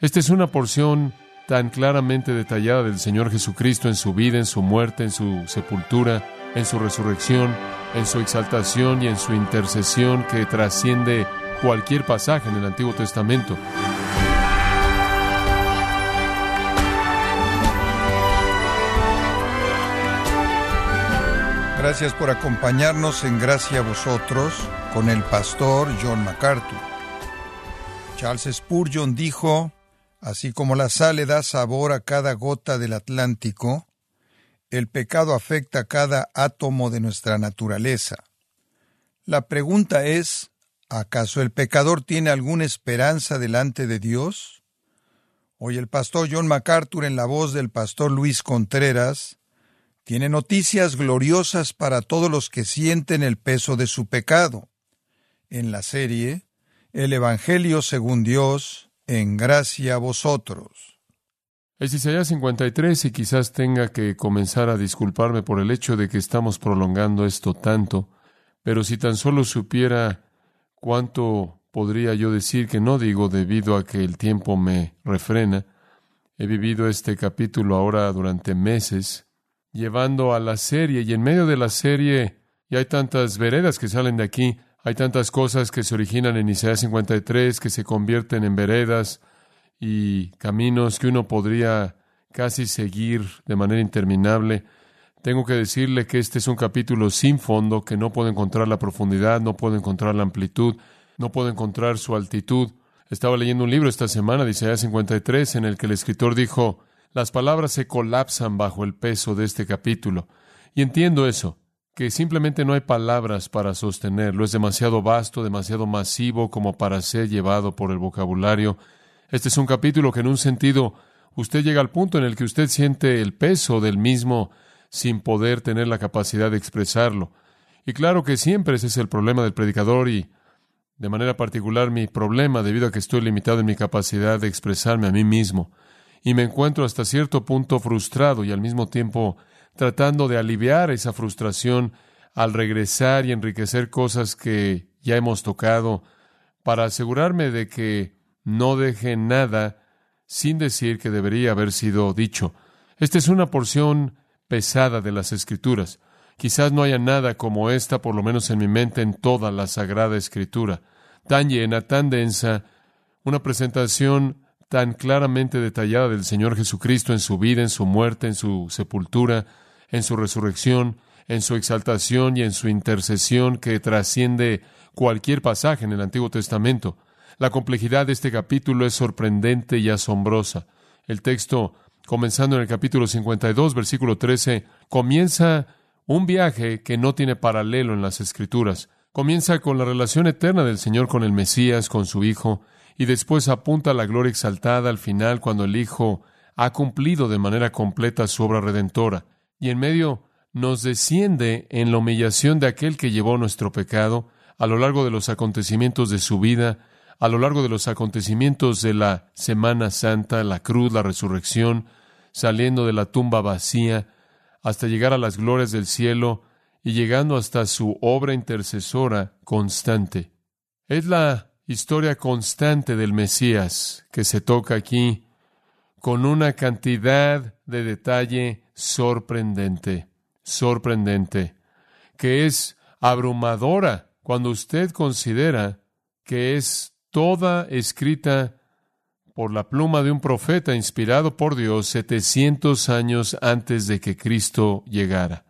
Esta es una porción tan claramente detallada del Señor Jesucristo en su vida, en su muerte, en su sepultura, en su resurrección, en su exaltación y en su intercesión que trasciende cualquier pasaje en el Antiguo Testamento. Gracias por acompañarnos en Gracia a vosotros con el pastor John MacArthur. Charles Spurgeon dijo, así como la sal le da sabor a cada gota del Atlántico, el pecado afecta a cada átomo de nuestra naturaleza. La pregunta es, ¿acaso el pecador tiene alguna esperanza delante de Dios? Hoy el pastor John MacArthur en la voz del pastor Luis Contreras tiene noticias gloriosas para todos los que sienten el peso de su pecado. En la serie, El Evangelio según Dios, en gracia a vosotros. Es Isaías 53 y quizás tenga que comenzar a disculparme por el hecho de que estamos prolongando esto tanto, pero si tan solo supiera cuánto podría yo decir que no digo debido a que el tiempo me refrena. He vivido este capítulo ahora durante meses llevando a la serie y en medio de la serie y hay tantas veredas que salen de aquí, hay tantas cosas que se originan en Isaías 53 que se convierten en veredas y caminos que uno podría casi seguir de manera interminable. Tengo que decirle que este es un capítulo sin fondo, que no puedo encontrar la profundidad, no puedo encontrar la amplitud, no puedo encontrar su altitud. Estaba leyendo un libro esta semana de Isaías 53 en el que el escritor dijo, las palabras se colapsan bajo el peso de este capítulo. Y entiendo eso, que simplemente no hay palabras para sostenerlo. Es demasiado vasto, demasiado masivo como para ser llevado por el vocabulario. Este es un capítulo que en un sentido usted llega al punto en el que usted siente el peso del mismo sin poder tener la capacidad de expresarlo. Y claro que siempre ese es el problema del predicador y, de manera particular, mi problema debido a que estoy limitado en mi capacidad de expresarme a mí mismo y me encuentro hasta cierto punto frustrado y al mismo tiempo tratando de aliviar esa frustración al regresar y enriquecer cosas que ya hemos tocado para asegurarme de que no deje nada sin decir que debería haber sido dicho. Esta es una porción pesada de las Escrituras. Quizás no haya nada como esta, por lo menos en mi mente, en toda la Sagrada Escritura. Tan llena, tan densa, una presentación tan claramente detallada del Señor Jesucristo en su vida, en su muerte, en su sepultura, en su resurrección, en su exaltación y en su intercesión que trasciende cualquier pasaje en el Antiguo Testamento. La complejidad de este capítulo es sorprendente y asombrosa. El texto, comenzando en el capítulo 52, versículo 13, comienza un viaje que no tiene paralelo en las Escrituras. Comienza con la relación eterna del Señor con el Mesías, con su Hijo, y después apunta a la gloria exaltada al final cuando el Hijo ha cumplido de manera completa su obra redentora. Y en medio nos desciende en la humillación de aquel que llevó nuestro pecado a lo largo de los acontecimientos de su vida, a lo largo de los acontecimientos de la Semana Santa, la cruz, la resurrección, saliendo de la tumba vacía, hasta llegar a las glorias del cielo y llegando hasta su obra intercesora constante. Es la historia constante del Mesías que se toca aquí con una cantidad de detalle sorprendente, sorprendente, que es abrumadora cuando usted considera que es toda escrita por la pluma de un profeta inspirado por Dios 700 años antes de que Cristo llegara.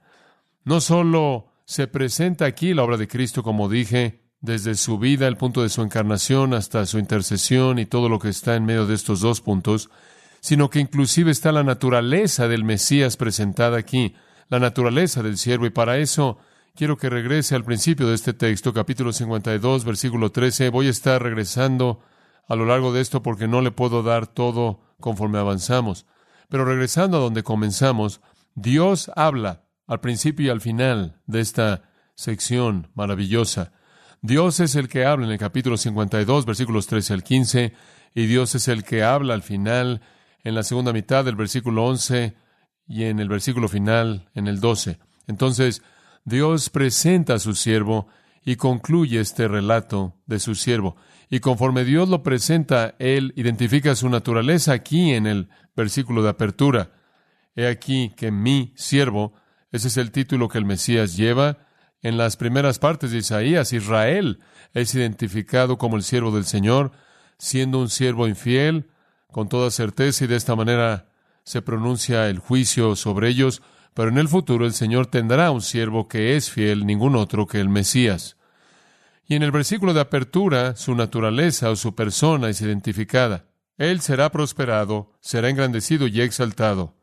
No solo se presenta aquí la obra de Cristo, como dije, desde su vida, el punto de su encarnación, hasta su intercesión y todo lo que está en medio de estos dos puntos, sino que inclusive está la naturaleza del Mesías presentada aquí, la naturaleza del siervo, y para eso quiero que regrese al principio de este texto, capítulo 52, versículo 13. Voy a estar regresando a lo largo de esto porque no le puedo dar todo conforme avanzamos. Pero regresando a donde comenzamos, Dios habla al principio y al final de esta sección maravillosa. Dios es el que habla en el capítulo 52, versículos 13 al 15, y Dios es el que habla al final, en la segunda mitad del versículo 11 y en el versículo final, en el 12. Entonces, Dios presenta a su siervo y concluye este relato de su siervo. Y conforme Dios lo presenta, Él identifica su naturaleza aquí en el versículo de apertura. He aquí que mi siervo, ese es el título que el Mesías lleva. En las primeras partes de Isaías, Israel es identificado como el siervo del Señor, siendo un siervo infiel, con toda certeza, y de esta manera se pronuncia el juicio sobre ellos, pero en el futuro el Señor tendrá un siervo que es fiel, ningún otro que el Mesías. Y en el versículo de apertura, su naturaleza o su persona es identificada. Él será prosperado, será engrandecido y exaltado,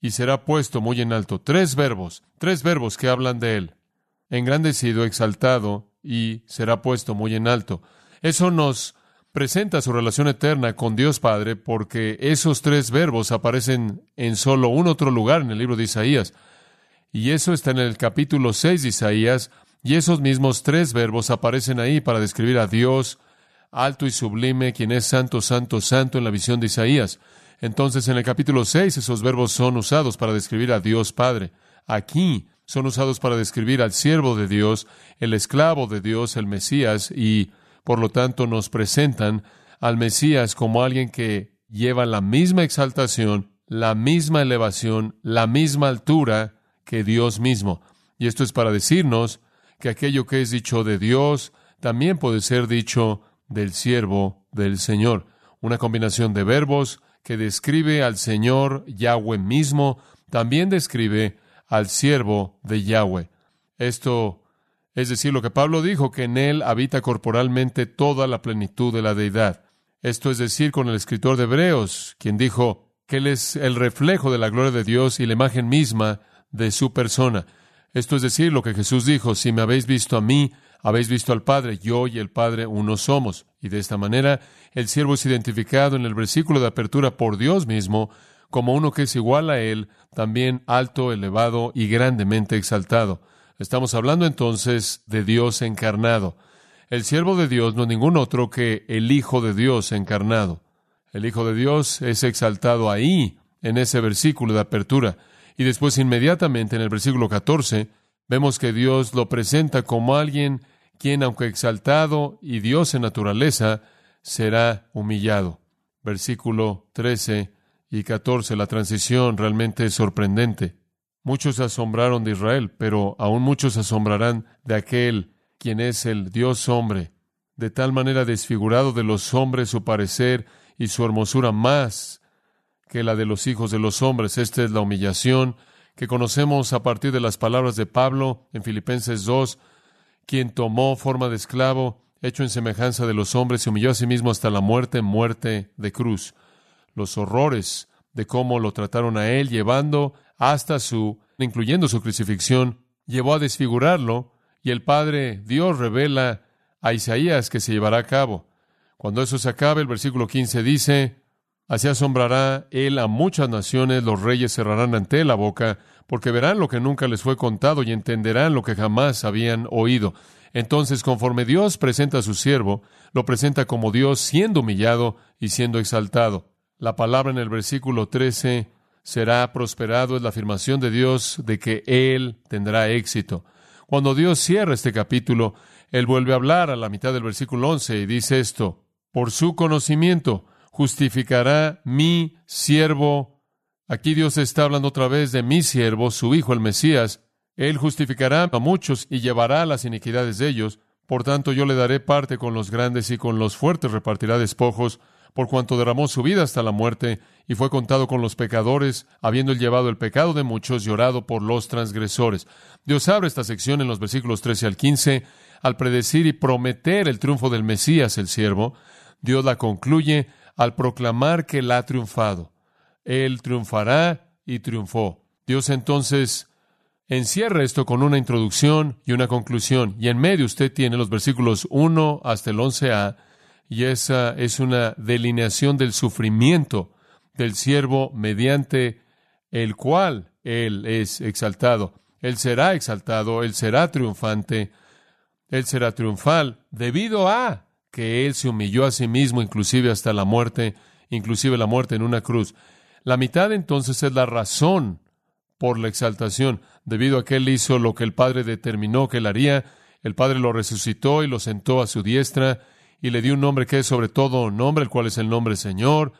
y será puesto muy en alto. Tres verbos, tres verbos que hablan de él. Engrandecido, exaltado y será puesto muy en alto. Eso nos presenta su relación eterna con Dios Padre porque esos tres verbos aparecen en solo un otro lugar en el libro de Isaías. Y eso está en el capítulo 6 de Isaías, y esos mismos tres verbos aparecen ahí para describir a Dios alto y sublime, quien es santo, santo, santo en la visión de Isaías. Entonces, en el capítulo 6 esos verbos son usados para describir a Dios Padre. Aquí son usados para describir al siervo de Dios, el esclavo de Dios, el Mesías, y por lo tanto, nos presentan al Mesías como alguien que lleva la misma exaltación, la misma elevación, la misma altura que Dios mismo. Y esto es para decirnos que aquello que es dicho de Dios también puede ser dicho del siervo del Señor. Una combinación de verbos que describe al Señor Yahweh mismo, también describe al siervo de Yahweh. Esto es decir, lo que Pablo dijo, que en él habita corporalmente toda la plenitud de la deidad. Esto es decir, con el escritor de Hebreos, quien dijo que él es el reflejo de la gloria de Dios y la imagen misma de su persona. Esto es decir, lo que Jesús dijo, si me habéis visto a mí, habéis visto al Padre, yo y el Padre uno somos. Y de esta manera, el siervo es identificado en el versículo de apertura por Dios mismo como uno que es igual a él, también alto, elevado y grandemente exaltado. Estamos hablando entonces de Dios encarnado. El siervo de Dios no es ningún otro que el Hijo de Dios encarnado. El Hijo de Dios es exaltado ahí, en ese versículo de apertura. Y después inmediatamente en el versículo 14 vemos que Dios lo presenta como alguien quien, aunque exaltado y Dios en naturaleza, será humillado. Versículo 13 y 14, la transición realmente es sorprendente. Muchos se asombraron de Israel, pero aún muchos se asombrarán de aquel quien es el Dios hombre, de tal manera desfigurado de los hombres su parecer y su hermosura más que la de los hijos de los hombres. Esta es la humillación que conocemos a partir de las palabras de Pablo en Filipenses 2, quien tomó forma de esclavo, hecho en semejanza de los hombres, se humilló a sí mismo hasta la muerte, muerte de cruz. Los horrores de cómo lo trataron a él, llevando hasta su, incluyendo su crucifixión, llevó a desfigurarlo, y el Padre Dios revela a Isaías que se llevará a cabo. Cuando eso se acabe, el versículo 15 dice, Así asombrará él a muchas naciones, los reyes cerrarán ante la boca, porque verán lo que nunca les fue contado y entenderán lo que jamás habían oído. Entonces, conforme Dios presenta a su siervo, lo presenta como Dios siendo humillado y siendo exaltado. La palabra en el versículo 13 será prosperado es la afirmación de Dios de que Él tendrá éxito. Cuando Dios cierra este capítulo, Él vuelve a hablar a la mitad del versículo 11 y dice esto, por su conocimiento justificará mi siervo. Aquí Dios está hablando otra vez de mi siervo, su Hijo el Mesías. Él justificará a muchos y llevará las iniquidades de ellos. Por tanto, yo le daré parte con los grandes y con los fuertes repartirá despojos por cuanto derramó su vida hasta la muerte y fue contado con los pecadores, habiendo llevado el pecado de muchos y orado por los transgresores. Dios abre esta sección en los versículos 13 al 15 al predecir y prometer el triunfo del Mesías, el siervo. Dios la concluye al proclamar que él ha triunfado. Él triunfará y triunfó. Dios entonces encierra esto con una introducción y una conclusión. Y en medio usted tiene los versículos 1 hasta el 11a y esa es una delineación del sufrimiento del siervo mediante el cual Él es exaltado. Él será exaltado, Él será triunfante, Él será triunfal, debido a que Él se humilló a sí mismo, inclusive hasta la muerte, inclusive la muerte en una cruz. La mitad entonces es la razón por la exaltación, debido a que Él hizo lo que el Padre determinó que Él haría, el Padre lo resucitó y lo sentó a su diestra, y le dio un nombre que es sobre todo nombre, el cual es el nombre Señor,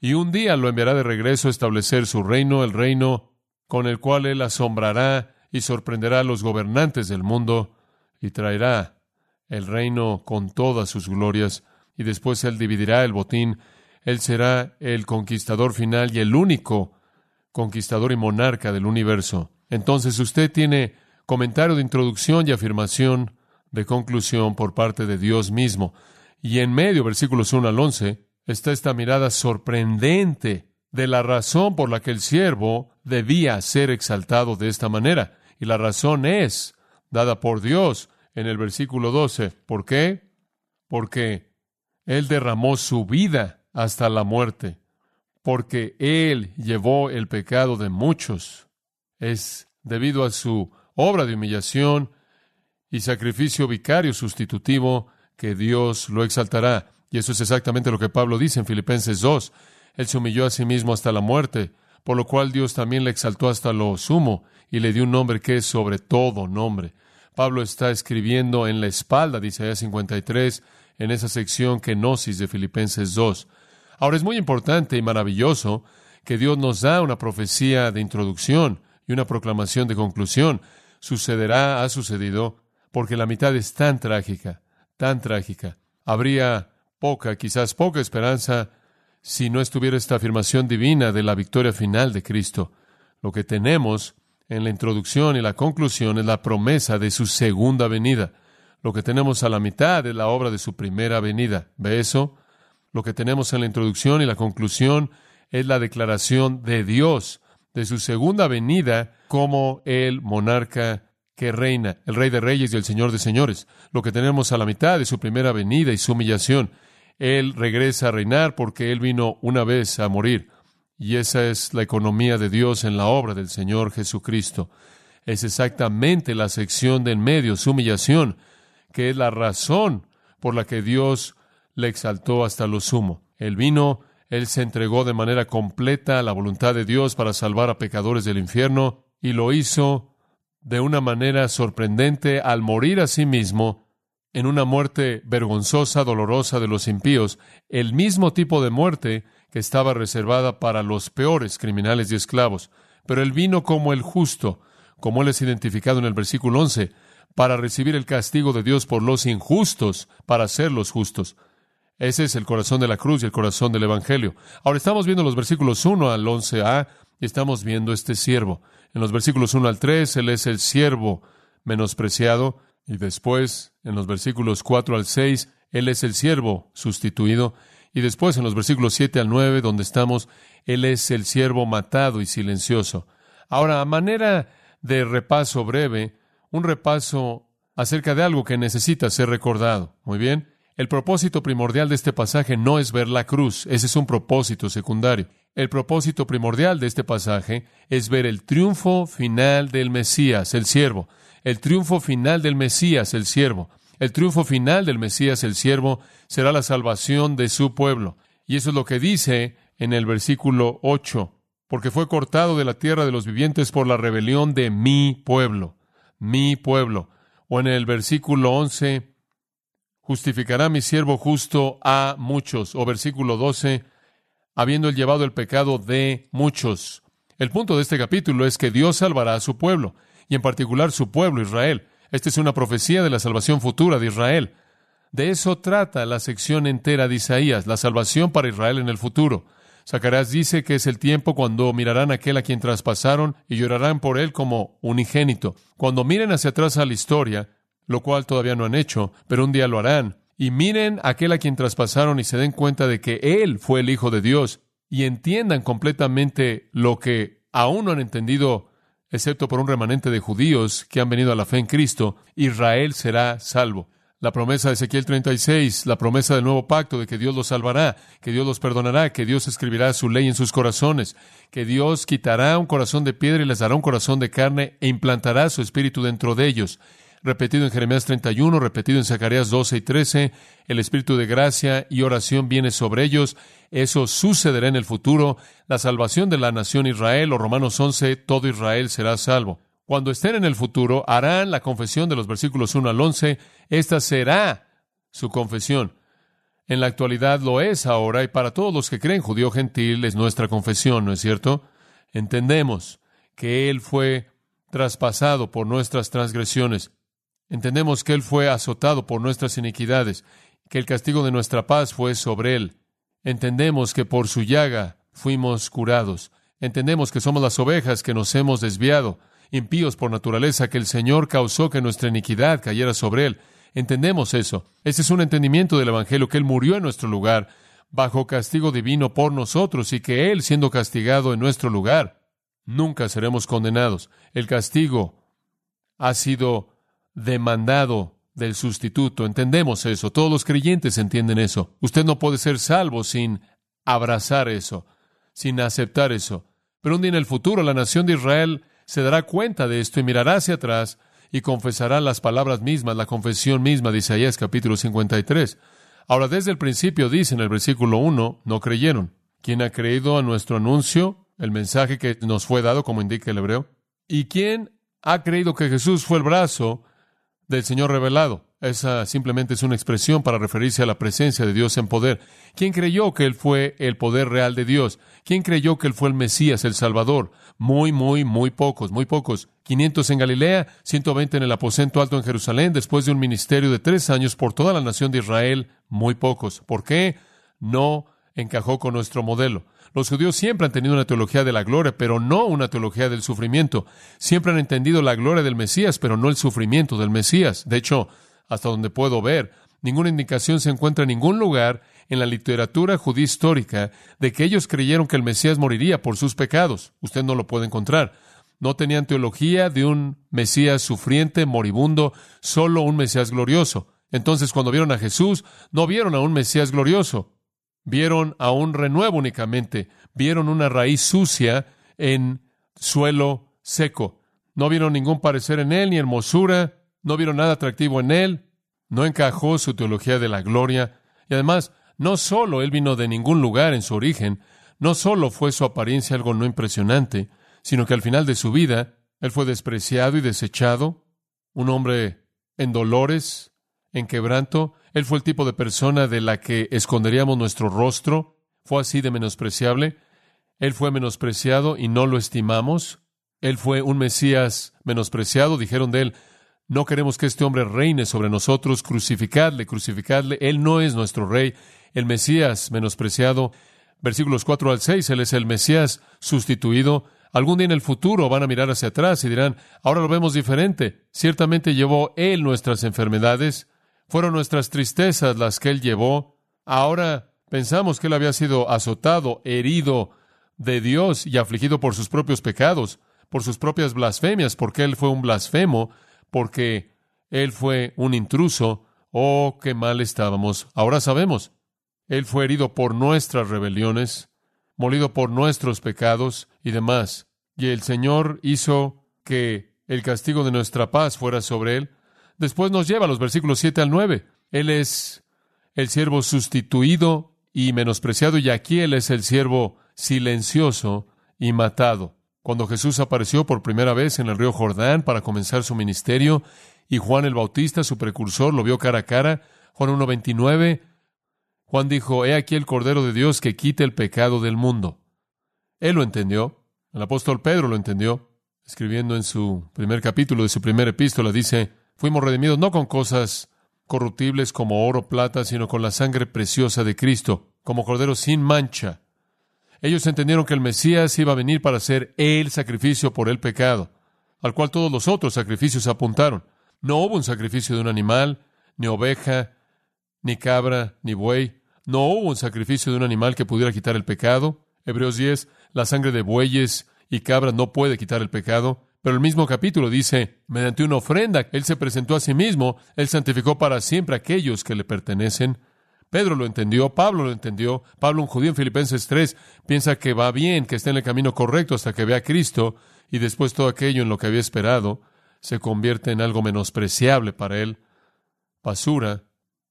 y un día lo enviará de regreso a establecer su reino, el reino con el cual él asombrará y sorprenderá a los gobernantes del mundo y traerá el reino con todas sus glorias, y después él dividirá el botín, él será el conquistador final y el único conquistador y monarca del universo. Entonces usted tiene comentario de introducción y afirmación de conclusión por parte de Dios mismo. Y en medio, versículos 1 al 11, está esta mirada sorprendente de la razón por la que el siervo debía ser exaltado de esta manera. Y la razón es dada por Dios en el versículo 12. ¿Por qué? Porque Él derramó su vida hasta la muerte, porque Él llevó el pecado de muchos. Es debido a su obra de humillación y sacrificio vicario sustitutivo que Dios lo exaltará. Y eso es exactamente lo que Pablo dice en Filipenses 2. Él se humilló a sí mismo hasta la muerte, por lo cual Dios también le exaltó hasta lo sumo y le dio un nombre que es sobre todo nombre. Pablo está escribiendo en la espalda de Isaías 53, en esa sección kenosis de Filipenses 2. Ahora es muy importante y maravilloso que Dios nos da una profecía de introducción y una proclamación de conclusión. Sucederá, ha sucedido, porque la mitad es tan trágica, tan trágica. Habría poca, quizás poca esperanza si no estuviera esta afirmación divina de la victoria final de Cristo. Lo que tenemos en la introducción y la conclusión es la promesa de su segunda venida. Lo que tenemos a la mitad es la obra de su primera venida. ¿Ve eso? Lo que tenemos en la introducción y la conclusión es la declaración de Dios de su segunda venida como el monarca que reina, el rey de reyes y el señor de señores. Lo que tenemos a la mitad de su primera venida y su humillación. Él regresa a reinar porque Él vino una vez a morir. Y esa es la economía de Dios en la obra del Señor Jesucristo. Es exactamente la sección de en medio, su humillación, que es la razón por la que Dios le exaltó hasta lo sumo. Él vino, Él se entregó de manera completa a la voluntad de Dios para salvar a pecadores del infierno, y lo hizo de una manera sorprendente al morir a sí mismo en una muerte vergonzosa, dolorosa de los impíos, el mismo tipo de muerte que estaba reservada para los peores criminales y esclavos. Pero él vino como el justo, como él es identificado en el versículo 11, para recibir el castigo de Dios por los injustos, para ser los justos. Ese es el corazón de la cruz y el corazón del Evangelio. Ahora estamos viendo los versículos 1 al 11a y estamos viendo este siervo. En los versículos 1 al 3, él es el siervo menospreciado y después, en los versículos 4 al 6, él es el siervo sustituido. Y después, en los versículos 7 al 9, donde estamos, Él es el siervo matado y silencioso. Ahora, a manera de repaso breve, un repaso acerca de algo que necesita ser recordado. Muy bien. El propósito primordial de este pasaje no es ver la cruz, ese es un propósito secundario. El propósito primordial de este pasaje es ver el triunfo final del Mesías, el siervo, el triunfo final del Mesías, el siervo. El triunfo final del Mesías, el siervo, será la salvación de su pueblo. Y eso es lo que dice en el versículo 8, porque fue cortado de la tierra de los vivientes por la rebelión de mi pueblo, mi pueblo. O en el versículo 11, justificará mi siervo justo a muchos. O versículo 12, habiendo él llevado el pecado de muchos. El punto de este capítulo es que Dios salvará a su pueblo, y en particular su pueblo Israel. Esta es una profecía de la salvación futura de Israel. De eso trata la sección entera de Isaías, la salvación para Israel en el futuro. Zacarías dice que es el tiempo cuando mirarán a aquel a quien traspasaron y llorarán por él como unigénito. Cuando miren hacia atrás a la historia, lo cual todavía no han hecho, pero un día lo harán, y miren aquel a quien traspasaron y se den cuenta de que él fue el Hijo de Dios, y entiendan completamente lo que aún no han entendido excepto por un remanente de judíos que han venido a la fe en Cristo, Israel será salvo. La promesa de Ezequiel 36, la promesa del nuevo pacto de que Dios los salvará, que Dios los perdonará, que Dios escribirá su ley en sus corazones, que Dios quitará un corazón de piedra y les dará un corazón de carne e implantará su espíritu dentro de ellos repetido en Jeremías 31, repetido en Zacarías 12 y 13, el espíritu de gracia y oración viene sobre ellos, eso sucederá en el futuro, la salvación de la nación Israel, o Romanos 11, todo Israel será salvo. Cuando estén en el futuro, harán la confesión de los versículos 1 al 11, esta será su confesión. En la actualidad lo es ahora y para todos los que creen judío gentil es nuestra confesión, ¿no es cierto? Entendemos que Él fue traspasado por nuestras transgresiones. Entendemos que Él fue azotado por nuestras iniquidades, que el castigo de nuestra paz fue sobre Él. Entendemos que por su llaga fuimos curados. Entendemos que somos las ovejas que nos hemos desviado, impíos por naturaleza, que el Señor causó que nuestra iniquidad cayera sobre Él. Entendemos eso. Ese es un entendimiento del Evangelio, que Él murió en nuestro lugar, bajo castigo divino por nosotros, y que Él, siendo castigado en nuestro lugar, nunca seremos condenados. El castigo ha sido demandado del sustituto. Entendemos eso. Todos los creyentes entienden eso. Usted no puede ser salvo sin abrazar eso, sin aceptar eso. Pero un día en el futuro la nación de Israel se dará cuenta de esto y mirará hacia atrás y confesará las palabras mismas, la confesión misma de Isaías capítulo 53. Ahora, desde el principio dice en el versículo 1, no creyeron. ¿Quién ha creído a nuestro anuncio, el mensaje que nos fue dado, como indica el hebreo? ¿Y quién ha creído que Jesús fue el brazo del Señor revelado? Esa simplemente es una expresión para referirse a la presencia de Dios en poder. ¿Quién creyó que Él fue el poder real de Dios? ¿Quién creyó que Él fue el Mesías, el Salvador? Muy, muy, muy pocos, muy pocos. 500 en Galilea, 120 en el aposento alto en Jerusalén, después de un ministerio de tres años por toda la nación de Israel, muy pocos. ¿Por qué? No encajó con nuestro modelo. Los judíos siempre han tenido una teología de la gloria, pero no una teología del sufrimiento. Siempre han entendido la gloria del Mesías, pero no el sufrimiento del Mesías. De hecho, hasta donde puedo ver, ninguna indicación se encuentra en ningún lugar en la literatura judía histórica de que ellos creyeron que el Mesías moriría por sus pecados. Usted no lo puede encontrar. No tenían teología de un Mesías sufriente, moribundo, solo un Mesías glorioso. Entonces, cuando vieron a Jesús, no vieron a un Mesías glorioso, vieron a un renuevo únicamente, vieron una raíz sucia en suelo seco. No vieron ningún parecer en él, ni hermosura, no vieron nada atractivo en él, no encajó su teología de la gloria, y además no solo él vino de ningún lugar en su origen, no solo fue su apariencia algo no impresionante, sino que al final de su vida él fue despreciado y desechado, un hombre en dolores, en quebranto, él fue el tipo de persona de la que esconderíamos nuestro rostro, fue así de menospreciable, él fue menospreciado y no lo estimamos, él fue un Mesías menospreciado, dijeron de él, no queremos que este hombre reine sobre nosotros, crucificadle, crucificadle, él no es nuestro rey, el Mesías menospreciado. Versículos 4 al 6, Él es el Mesías sustituido. Algún día en el futuro van a mirar hacia atrás y dirán, ahora lo vemos diferente. Ciertamente llevó Él nuestras enfermedades, fueron nuestras tristezas las que Él llevó. Ahora pensamos que Él había sido azotado, herido de Dios y afligido por sus propios pecados, por sus propias blasfemias, porque Él fue un blasfemo, porque Él fue un intruso. Oh, qué mal estábamos. Ahora sabemos. Él fue herido por nuestras rebeliones, molido por nuestros pecados y demás. Y el Señor hizo que el castigo de nuestra paz fuera sobre Él. Después nos lleva los versículos 7 al 9. Él es el siervo sustituido y menospreciado, y aquí Él es el siervo silencioso y matado. Cuando Jesús apareció por primera vez en el río Jordán para comenzar su ministerio, y Juan el Bautista, su precursor, lo vio cara a cara, Juan 1.29, Juan dijo, He aquí el Cordero de Dios que quita el pecado del mundo. Él lo entendió. El apóstol Pedro lo entendió. Escribiendo en su primer capítulo de su primera epístola, dice, Fuimos redimidos no con cosas corruptibles como oro, plata, sino con la sangre preciosa de Cristo, como Cordero sin mancha. Ellos entendieron que el Mesías iba a venir para ser el sacrificio por el pecado, al cual todos los otros sacrificios apuntaron. No hubo un sacrificio de un animal, ni oveja, ni cabra, ni buey, no hubo un sacrificio de un animal que pudiera quitar el pecado. Hebreos 10, la sangre de bueyes y cabras no puede quitar el pecado. Pero el mismo capítulo dice, mediante una ofrenda, Él se presentó a sí mismo, Él santificó para siempre a aquellos que le pertenecen. Pedro lo entendió, Pablo lo entendió. Pablo, un judío en Filipenses 3, piensa que va bien, que está en el camino correcto hasta que vea a Cristo, y después todo aquello en lo que había esperado se convierte en algo menospreciable para él. Basura,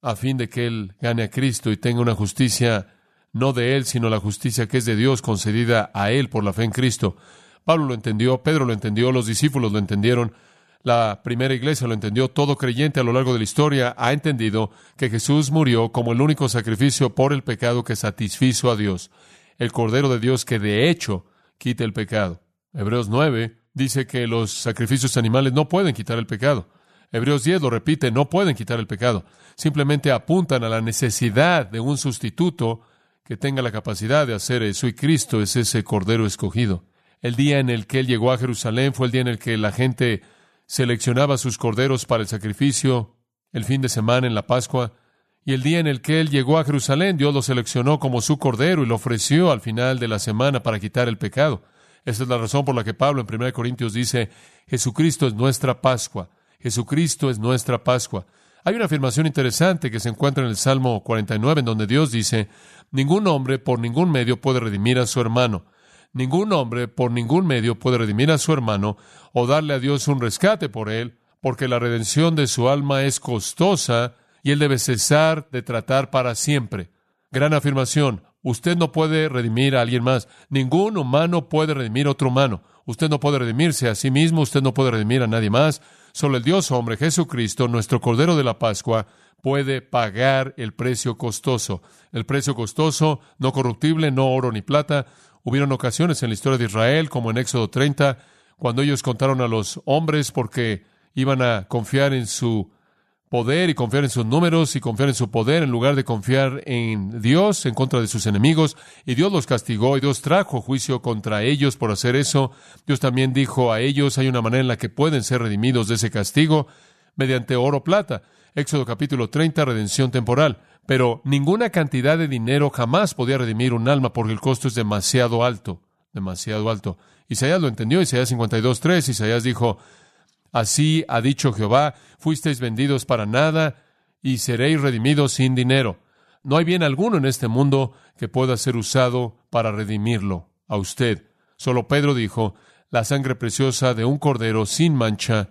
a fin de que él gane a Cristo y tenga una justicia no de él, sino la justicia que es de Dios concedida a él por la fe en Cristo. Pablo lo entendió, Pedro lo entendió, los discípulos lo entendieron, La primera iglesia lo entendió, todo creyente a lo largo de la historia ha entendido que Jesús murió como el único sacrificio por el pecado que satisfizo a Dios, el Cordero de Dios que de hecho quita el pecado. Hebreos 9 dice que los sacrificios animales no pueden quitar el pecado. Hebreos 10 lo repite, no pueden quitar el pecado. Simplemente apuntan a la necesidad de un sustituto que tenga la capacidad de hacer eso, y Cristo es ese Cordero escogido. El día en el que Él llegó a Jerusalén fue el día en el que la gente seleccionaba sus corderos para el sacrificio, el fin de semana en la Pascua, y el día en el que Él llegó a Jerusalén, Dios lo seleccionó como su cordero y lo ofreció al final de la semana para quitar el pecado. Esa es la razón por la que Pablo en 1 Corintios dice, Jesucristo es nuestra Pascua, Jesucristo es nuestra Pascua. Hay una afirmación interesante que se encuentra en el Salmo 49, en donde Dios dice, ningún hombre por ningún medio puede redimir a su hermano. Ningún hombre por ningún medio puede redimir a su hermano o darle a Dios un rescate por él, porque la redención de su alma es costosa y él debe cesar de tratar para siempre. Gran afirmación. Usted no puede redimir a alguien más. Ningún humano puede redimir a otro humano. Usted no puede redimirse a sí mismo. Usted no puede redimir a nadie más. Solo el Dios hombre, Jesucristo, nuestro Cordero de la Pascua, puede pagar el precio costoso. El precio costoso, no corruptible, no oro ni plata. Hubieron ocasiones en la historia de Israel, como en Éxodo 30, cuando ellos contaron a los hombres porque iban a confiar en su poder y confiar en sus números y confiar en su poder en lugar de confiar en Dios en contra de sus enemigos. Y Dios los castigó y Dios trajo juicio contra ellos por hacer eso. Dios también dijo a ellos, hay una manera en la que pueden ser redimidos de ese castigo mediante oro plata. Éxodo capítulo 30, redención temporal. Pero ninguna cantidad de dinero jamás podía redimir un alma porque el costo es demasiado alto, demasiado alto. Isaías lo entendió, Isaías 52.3, Isaías dijo, Así ha dicho Jehová, fuisteis vendidos para nada y seréis redimidos sin dinero. No hay bien alguno en este mundo que pueda ser usado para redimirlo a usted. Solo Pedro dijo, la sangre preciosa de un cordero sin mancha,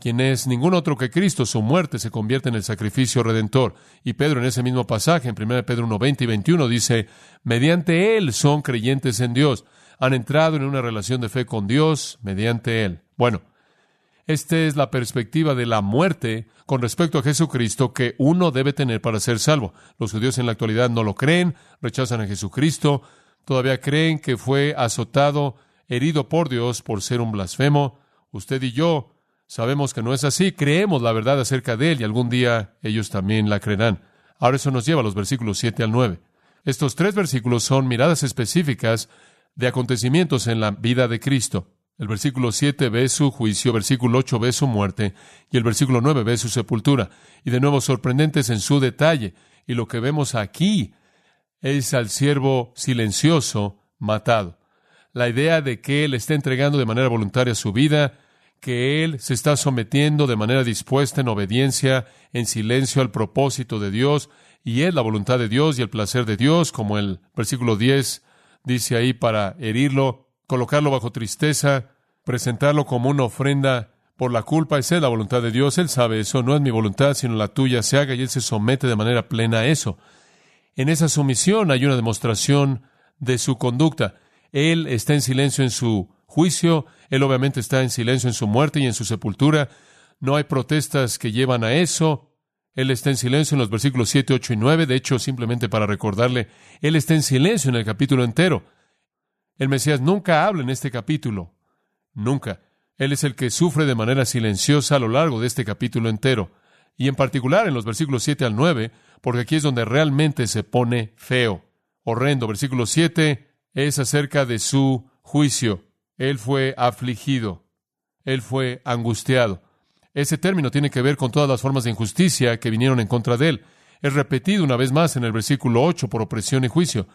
quien es ningún otro que Cristo, su muerte se convierte en el sacrificio redentor. Y Pedro en ese mismo pasaje, en 1 Pedro 1, 20 y 21, dice, mediante Él son creyentes en Dios, han entrado en una relación de fe con Dios mediante Él. Bueno, esta es la perspectiva de la muerte con respecto a Jesucristo que uno debe tener para ser salvo. Los judíos en la actualidad no lo creen, rechazan a Jesucristo, todavía creen que fue azotado, herido por Dios por ser un blasfemo. Usted y yo sabemos que no es así, creemos la verdad acerca de Él y algún día ellos también la creerán. Ahora eso nos lleva a los versículos 7 al 9. Estos tres versículos son miradas específicas de acontecimientos en la vida de Cristo. El versículo 7 ve su juicio, versículo 8 ve su muerte y el versículo 9 ve su sepultura. Y de nuevo sorprendentes en su detalle. Y lo que vemos aquí es al siervo silencioso matado. La idea de que Él está entregando de manera voluntaria su vida, que Él se está sometiendo de manera dispuesta en obediencia, en silencio al propósito de Dios, y es la voluntad de Dios y el placer de Dios, como el versículo 10 dice ahí, para herirlo colocarlo bajo tristeza, presentarlo como una ofrenda por la culpa. Esa es la voluntad de Dios. Él sabe eso. No es mi voluntad, sino la tuya se haga y Él se somete de manera plena a eso. En esa sumisión hay una demostración de su conducta. Él está en silencio en su juicio, Él obviamente está en silencio en su muerte y en su sepultura. No hay protestas que llevan a eso. Él está en silencio en los versículos 7, 8 y 9. De hecho, simplemente para recordarle, Él está en silencio en el capítulo entero. El Mesías nunca habla en este capítulo. Nunca. Él es el que sufre de manera silenciosa a lo largo de este capítulo entero. Y en particular en los versículos 7 al 9, porque aquí es donde realmente se pone feo. Horrendo. Versículo 7 es acerca de su juicio. Él fue afligido. Él fue angustiado. Ese término tiene que ver con todas las formas de injusticia que vinieron en contra de él. Es repetido una vez más en el versículo 8 por opresión y juicio.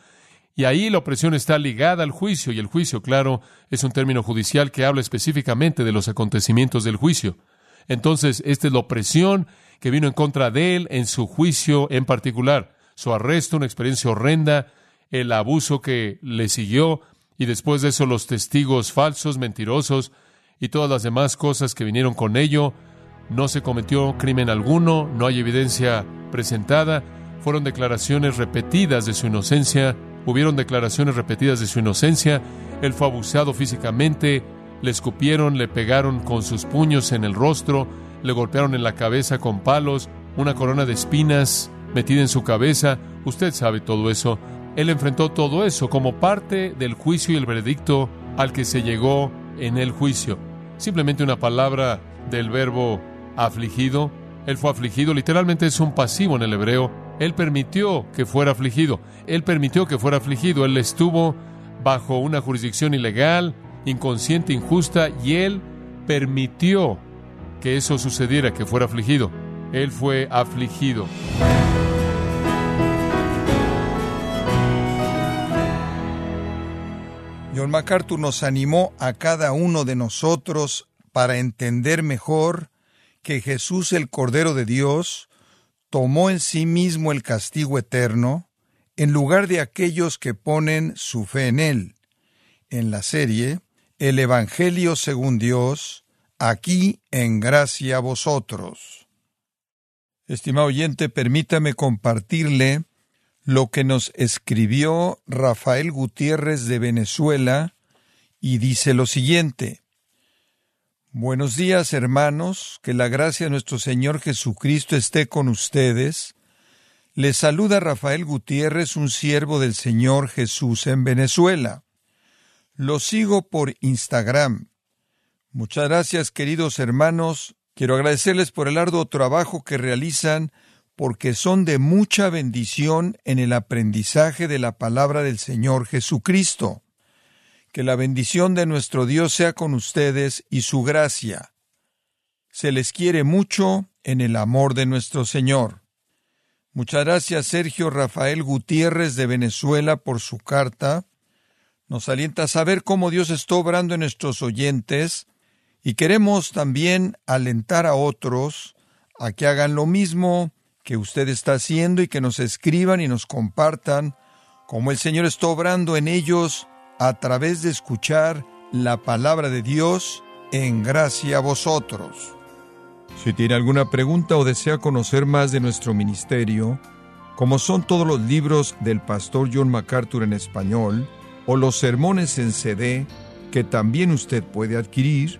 Y ahí la opresión está ligada al juicio, y el juicio, claro, es un término judicial que habla específicamente de los acontecimientos del juicio. Entonces, esta es la opresión que vino en contra de él en su juicio en particular. Su arresto, una experiencia horrenda, el abuso que le siguió, y después de eso los testigos falsos, mentirosos, y todas las demás cosas que vinieron con ello. No se cometió crimen alguno, no hay evidencia presentada, fueron declaraciones repetidas de su inocencia Hubieron declaraciones repetidas de su inocencia. Él fue abusado físicamente le escupieron, le pegaron con sus puños en el rostro, le golpearon en la cabeza con palos, una corona de espinas metida en su cabeza. Usted sabe todo eso. Él enfrentó todo eso como parte del juicio y el veredicto al que se llegó en el juicio. Simplemente una palabra del verbo afligido. Él fue afligido, literalmente es un pasivo en el hebreo. Él permitió que fuera afligido. Él permitió que fuera afligido. Él estuvo bajo una jurisdicción ilegal, inconsciente, injusta, y él permitió que eso sucediera, que fuera afligido. Él fue afligido. John MacArthur nos animó a cada uno de nosotros para entender mejor que Jesús el Cordero de Dios tomó en sí mismo el castigo eterno en lugar de aquellos que ponen su fe en Él. En la serie El Evangelio según Dios, aquí en gracia a vosotros. Estimado oyente, permítame compartirle lo que nos escribió Rafael Gutiérrez de Venezuela y dice lo siguiente. Buenos días, hermanos, que la gracia de nuestro Señor Jesucristo esté con ustedes. Les saluda Rafael Gutiérrez, un siervo del Señor Jesús en Venezuela. Lo sigo por Instagram. Muchas gracias, queridos hermanos. Quiero agradecerles por el arduo trabajo que realizan porque son de mucha bendición en el aprendizaje de la palabra del Señor Jesucristo. Que la bendición de nuestro Dios sea con ustedes y su gracia. Se les quiere mucho en el amor de nuestro Señor. Muchas gracias Sergio Rafael Gutiérrez de Venezuela por su carta. Nos alienta a saber cómo Dios está obrando en nuestros oyentes y queremos también alentar a otros a que hagan lo mismo que usted está haciendo y que nos escriban y nos compartan cómo el Señor está obrando en ellos a través de escuchar la palabra de Dios en gracia a vosotros. Si tiene alguna pregunta o desea conocer más de nuestro ministerio, como son todos los libros del pastor John MacArthur en español, o los sermones en CD que también usted puede adquirir,